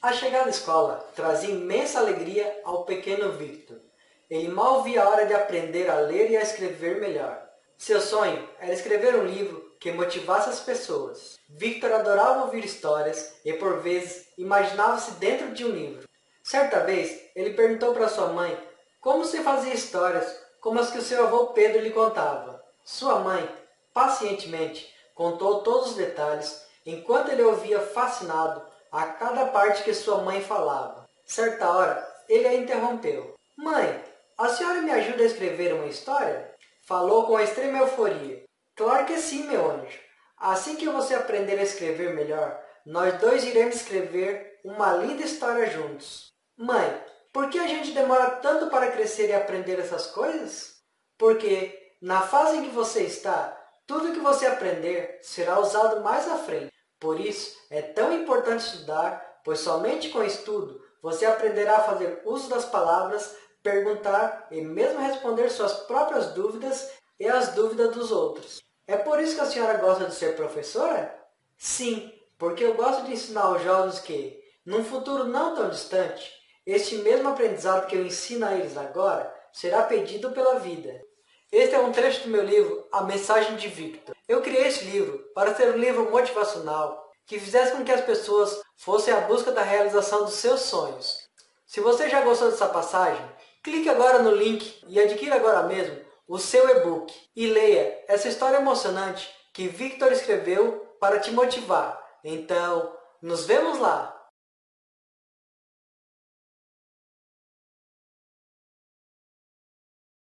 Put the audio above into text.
A chegada à escola trazia imensa alegria ao pequeno Victor. Ele mal via a hora de aprender a ler e a escrever melhor. Seu sonho era escrever um livro que motivasse as pessoas. Victor adorava ouvir histórias e, por vezes, imaginava-se dentro de um livro. Certa vez, ele perguntou para sua mãe como se fazia histórias como as que o seu avô Pedro lhe contava. Sua mãe, pacientemente, contou todos os detalhes, enquanto ele ouvia fascinado a cada parte que sua mãe falava. Certa hora, ele a interrompeu. Mãe, a senhora me ajuda a escrever uma história? Falou com extrema euforia. Claro que sim, meu anjo. Assim que você aprender a escrever melhor, nós dois iremos escrever uma linda história juntos. Mãe, por que a gente demora tanto para crescer e aprender essas coisas? Porque, na fase em que você está, tudo que você aprender será usado mais à frente. Por isso, é tão importante estudar, pois somente com estudo você aprenderá a fazer uso das palavras, perguntar e mesmo responder suas próprias dúvidas e as dúvidas dos outros. É por isso que a senhora gosta de ser professora? Sim, porque eu gosto de ensinar aos jovens que, num futuro não tão distante, este mesmo aprendizado que eu ensino a eles agora será pedido pela vida. Este é um trecho do meu livro A Mensagem de Victor. Eu criei esse livro para ser um livro motivacional que fizesse com que as pessoas fossem à busca da realização dos seus sonhos. Se você já gostou dessa passagem, clique agora no link e adquira agora mesmo o seu e-book e leia essa história emocionante que Victor escreveu para te motivar. Então, nos vemos lá!